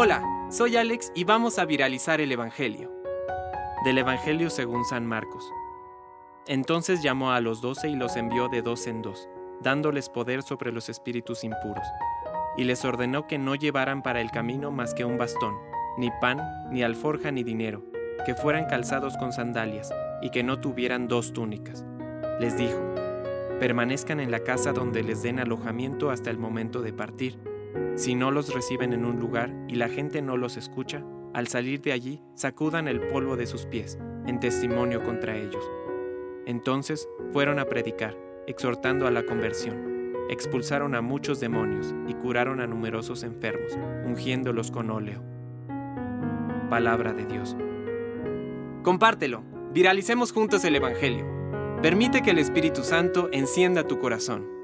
Hola, soy Alex y vamos a viralizar el Evangelio. Del Evangelio según San Marcos. Entonces llamó a los doce y los envió de dos en dos, dándoles poder sobre los espíritus impuros. Y les ordenó que no llevaran para el camino más que un bastón, ni pan, ni alforja, ni dinero, que fueran calzados con sandalias, y que no tuvieran dos túnicas. Les dijo, permanezcan en la casa donde les den alojamiento hasta el momento de partir. Si no los reciben en un lugar y la gente no los escucha, al salir de allí sacudan el polvo de sus pies, en testimonio contra ellos. Entonces fueron a predicar, exhortando a la conversión. Expulsaron a muchos demonios y curaron a numerosos enfermos, ungiéndolos con óleo. Palabra de Dios. Compártelo, viralicemos juntos el Evangelio. Permite que el Espíritu Santo encienda tu corazón.